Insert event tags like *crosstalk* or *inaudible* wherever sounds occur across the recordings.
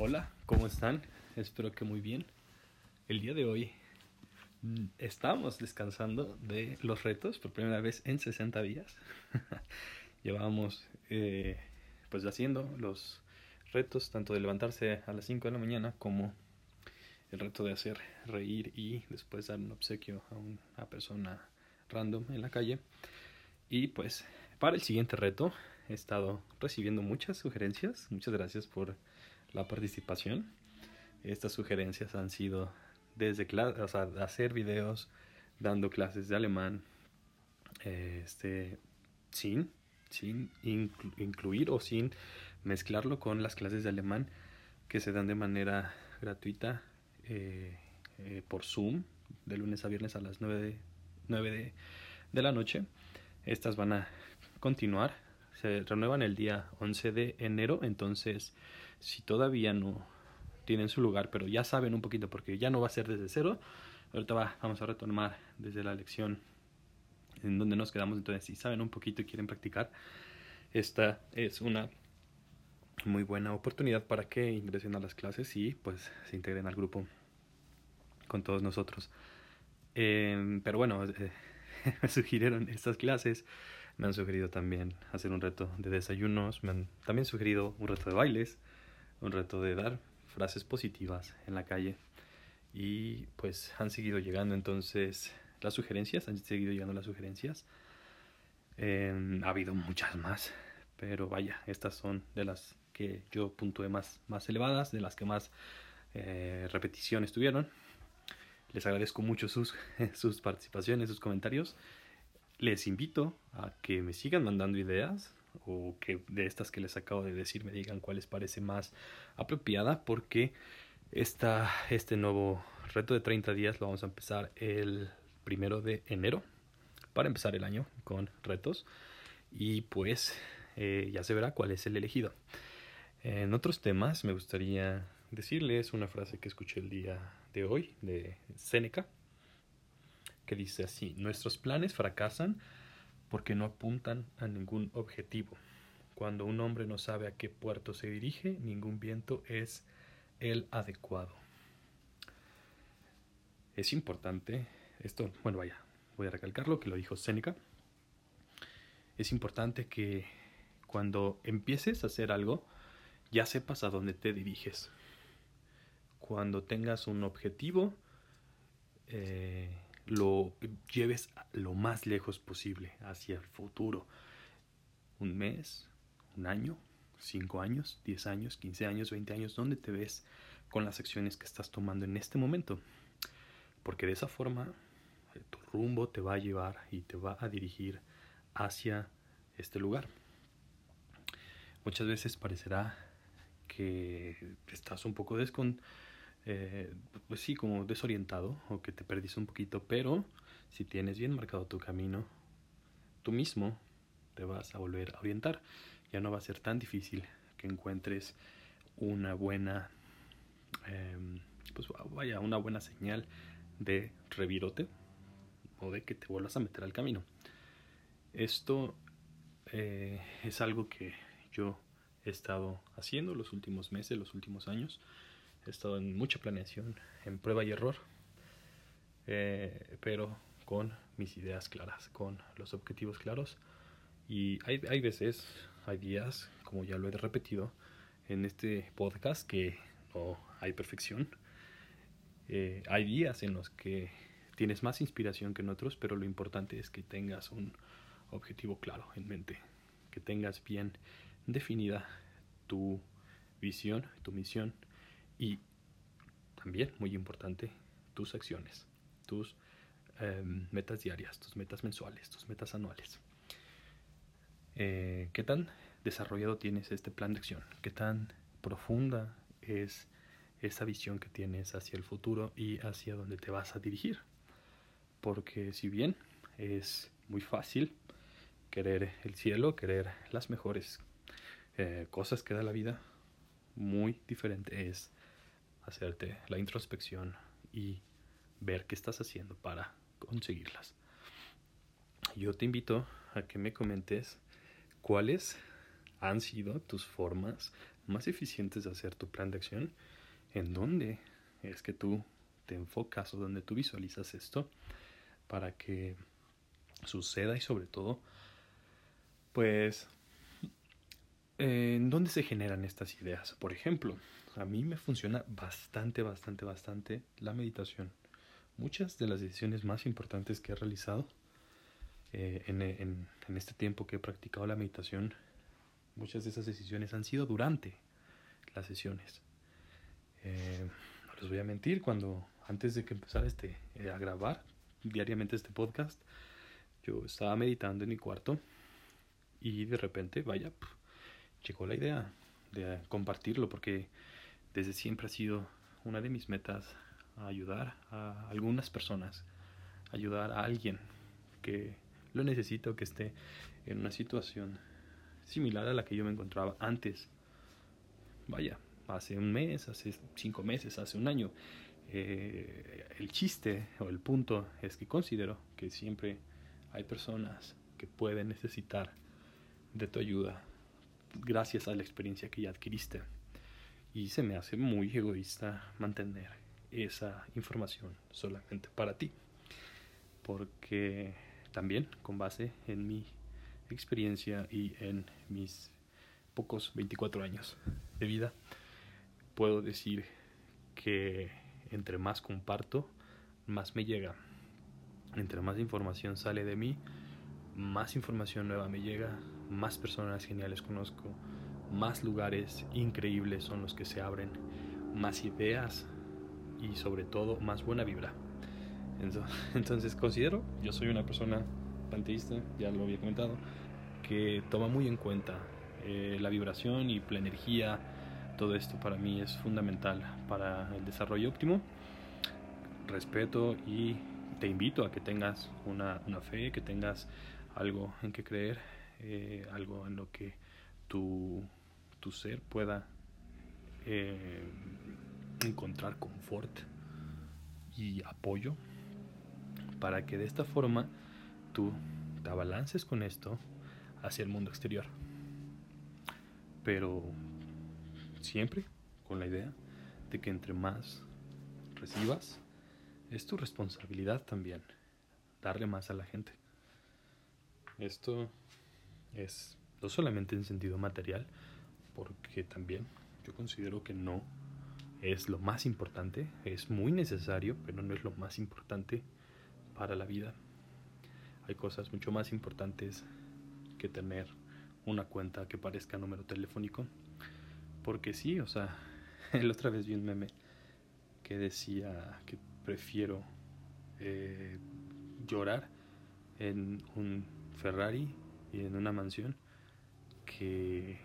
Hola, ¿cómo están? Espero que muy bien. El día de hoy mm, estamos descansando de los retos por primera vez en 60 días. *laughs* Llevábamos eh, pues haciendo los retos tanto de levantarse a las 5 de la mañana como el reto de hacer reír y después dar un obsequio a una persona random en la calle. Y pues para el siguiente reto he estado recibiendo muchas sugerencias. Muchas gracias por la participación. Estas sugerencias han sido desde o hacer videos dando clases de alemán este, sin, sin incluir o sin mezclarlo con las clases de alemán que se dan de manera gratuita eh, eh, por Zoom de lunes a viernes a las 9 de, 9 de, de la noche. Estas van a continuar. Se renuevan el día 11 de enero. Entonces, si todavía no tienen su lugar, pero ya saben un poquito porque ya no va a ser desde cero, ahorita va, vamos a retomar desde la lección en donde nos quedamos. Entonces, si saben un poquito y quieren practicar, esta es una muy buena oportunidad para que ingresen a las clases y pues se integren al grupo con todos nosotros. Em, pero bueno, *laughs* me sugirieron estas clases, me han sugerido también hacer un reto de desayunos, me han también sugerido un reto de bailes, un reto de dar frases positivas en la calle y pues han seguido llegando entonces las sugerencias, han seguido llegando las sugerencias. Em, ha habido muchas más, pero vaya, estas son de las que yo puntué más, más elevadas, de las que más eh, repeticiones tuvieron. Les agradezco mucho sus, *laughs* sus participaciones, sus comentarios. Les invito a que me sigan mandando ideas o que de estas que les acabo de decir me digan cuál les parece más apropiada porque esta, este nuevo reto de 30 días lo vamos a empezar el primero de enero para empezar el año con retos y pues eh, ya se verá cuál es el elegido. En otros temas me gustaría decirles una frase que escuché el día de hoy de Seneca, que dice así, nuestros planes fracasan porque no apuntan a ningún objetivo. Cuando un hombre no sabe a qué puerto se dirige, ningún viento es el adecuado. Es importante, esto, bueno, vaya, voy a recalcarlo, que lo dijo Seneca. Es importante que cuando empieces a hacer algo, ya sepas a dónde te diriges cuando tengas un objetivo, eh, lo lleves lo más lejos posible hacia el futuro. Un mes, un año, cinco años, diez años, quince años, veinte años, ¿dónde te ves con las acciones que estás tomando en este momento? Porque de esa forma eh, tu rumbo te va a llevar y te va a dirigir hacia este lugar. Muchas veces parecerá que estás un poco descon eh, pues sí, como desorientado o que te perdiste un poquito, pero si tienes bien marcado tu camino, tú mismo te vas a volver a orientar. Ya no va a ser tan difícil que encuentres una buena, em, pues vaya, una buena señal de revirote o de que te vuelvas a meter al camino. Esto eh, es algo que yo he estado haciendo los últimos meses, los últimos años. He estado en mucha planeación, en prueba y error, eh, pero con mis ideas claras, con los objetivos claros. Y hay, hay veces, hay días, como ya lo he repetido en este podcast, que no hay perfección. Eh, hay días en los que tienes más inspiración que en otros, pero lo importante es que tengas un objetivo claro en mente, que tengas bien definida tu visión, tu misión y también, muy importante, tus acciones, tus em, metas diarias, tus metas mensuales, tus metas anuales. Eh, ¿Qué tan desarrollado tienes este plan de acción? ¿Qué tan profunda es esa visión que tienes hacia el futuro y hacia dónde te vas a dirigir? Porque si bien es muy fácil querer el cielo, querer las mejores eh, cosas que da la vida, muy diferente es hacerte la introspección y ver qué estás haciendo para conseguirlas. Yo te invito a que me comentes cuáles han sido tus formas más eficientes de hacer tu plan de acción, en dónde es que tú te enfocas o donde tú visualizas esto para que suceda y sobre todo, pues, ¿en dónde se generan estas ideas? Por ejemplo, a mí me funciona bastante, bastante, bastante la meditación. Muchas de las decisiones más importantes que he realizado eh, en, este tiempo que he practicado la meditación, muchas de esas decisiones han sido durante las sesiones. Eh, no les voy a mentir, cuando antes de que empezara este, eh, a grabar diariamente este podcast, yo estaba meditando en mi cuarto y de repente, vaya, llegó la idea de compartirlo porque desde siempre ha sido una de mis metas ayudar a algunas personas, ayudar a alguien que lo necesita o que esté en una situación similar a la que yo me encontraba antes. Vaya, hace un mes, hace cinco meses, hace un año. Eh, el chiste o el punto es que considero que siempre hay personas que pueden necesitar de tu ayuda gracias a la experiencia que ya adquiriste. Y se me hace muy egoísta mantener esa información solamente para ti. Porque también con base en mi experiencia y en mis pocos 24 años de vida, puedo decir que entre más comparto, más me llega. Entre más información sale de mí, más información nueva me llega, más personas geniales conozco, más lugares increíbles son los que se abren, más ideas y sobre todo más buena vibra. *laughs* Entonces considero, yo soy una persona panteísta, ya lo había comentado, que toma muy en cuenta eh, la vibración y la energía. Todo esto para mí es fundamental para el desarrollo óptimo. Respeto y te invito a que tengas una, una fe, que tengas algo en que creer, eh, algo en lo que tu, tu ser pueda eh, encontrar confort y apoyo para que de esta forma tú te abalances con esto hacia el mundo exterior. Pero siempre con la idea de que entre más recibas, es tu responsabilidad también darle más a la gente. Esto es no solamente en sentido material, porque también yo considero que no es lo más importante, es muy necesario, pero no es lo más importante para la vida. Hay cosas mucho más importantes que tener una cuenta que parezca número telefónico. Porque sí, o sea, *laughs* la otra vez vi un meme que decía que prefiero eh, llorar en un Ferrari y en una mansión que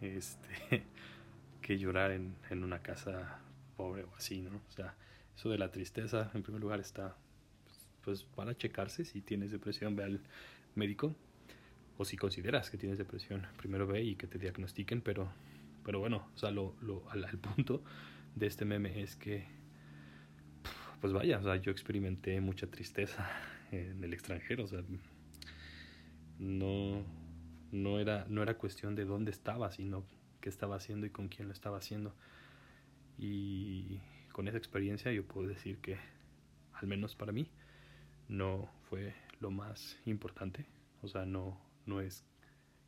este *laughs* que llorar en, en una casa pobre o así, ¿no? O sea, eso de la tristeza, en primer lugar, está pues para checarse si tienes depresión, ve al médico o si consideras que tienes depresión, primero ve y que te diagnostiquen, pero pero bueno, o sea, lo, lo al, al, punto de este meme es que pues vaya, o sea, yo experimenté mucha tristeza en el extranjero, o sea, no no era no era cuestión de dónde estaba, sino qué estaba haciendo y con quién lo estaba haciendo. Y con esa experiencia yo puedo decir que al menos para mí no fue lo más importante, o sea, no, no es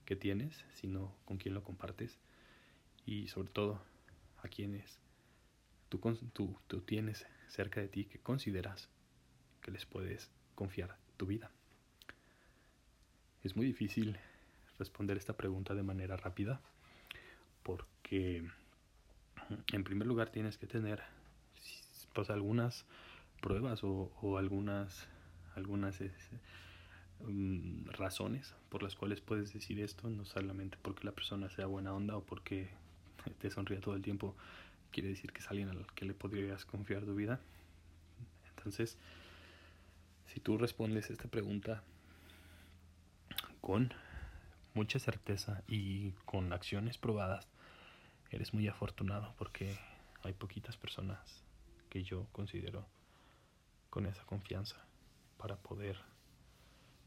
qué tienes, sino con quién lo compartes y sobre todo a quienes tú, tú, tú tienes cerca de ti que consideras que les puedes confiar tu vida. Es muy difícil responder esta pregunta de manera rápida porque en primer lugar tienes que tener pues algunas pruebas o, algunas algunas um, razones por las cuales puedes decir esto, no solamente porque la persona sea buena onda o porque te sonríe todo el tiempo, quiere decir que es alguien al que le podrías confiar tu vida. Entonces, si tú respondes esta pregunta con mucha certeza y con acciones probadas, eres muy afortunado porque hay poquitas personas que yo considero con esa confianza para poder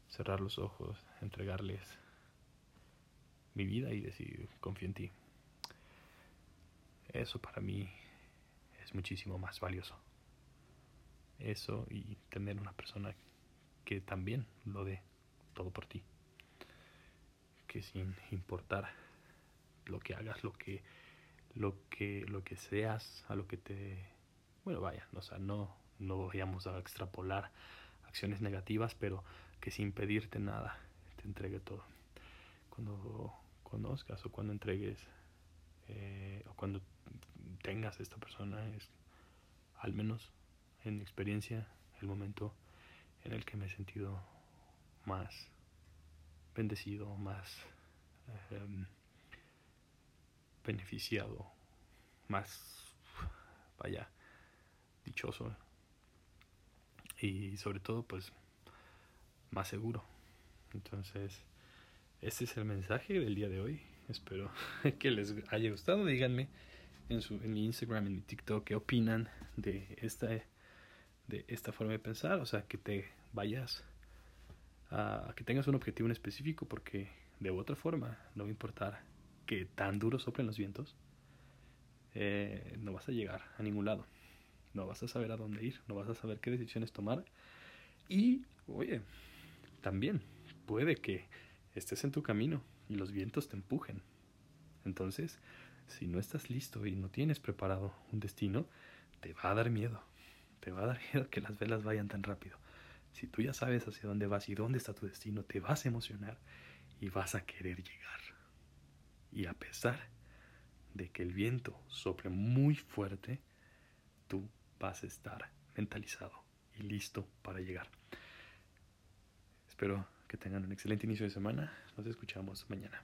cerrar los ojos, entregarles mi vida y decir, confío en ti. Eso para mí es muchísimo más valioso. Eso y tener una persona que también lo dé todo por ti. Que sin importar lo que hagas, lo que lo que lo que seas, a lo que te bueno, vaya, o sea, no no vayamos a extrapolar acciones negativas, pero que sin pedirte nada te entregue todo. Cuando conozcas o cuando entregues eh, o cuando tengas esta persona es al menos en mi experiencia el momento en el que me he sentido más bendecido, más em, beneficiado, más, vaya, dichoso y sobre todo pues más seguro. Entonces, este es el mensaje del día de hoy. Espero *laughs* que les haya gustado. Díganme en, su, en mi Instagram, en mi TikTok, qué opinan de esta, de esta forma de pensar. O sea, que te vayas a, que tengas un objetivo en específico, porque de otra forma no va a importar que tan duro soplen los vientos, eh, no vas a llegar a ningún lado. No vas a saber a dónde ir, no vas a saber qué decisiones tomar. Y, oye, también puede que estés en tu camino y los vientos te empujen. Entonces, si no estás listo y no tienes preparado un destino, te va a dar miedo. Te va a dar miedo que las velas vayan tan rápido. Si tú ya sabes hacia dónde vas y dónde está tu destino, te vas a emocionar y vas a querer llegar. Y a pesar de que el viento sople muy fuerte, tú vas a estar mentalizado y listo para llegar. Espero que tengan un excelente inicio de semana. Nos escuchamos mañana.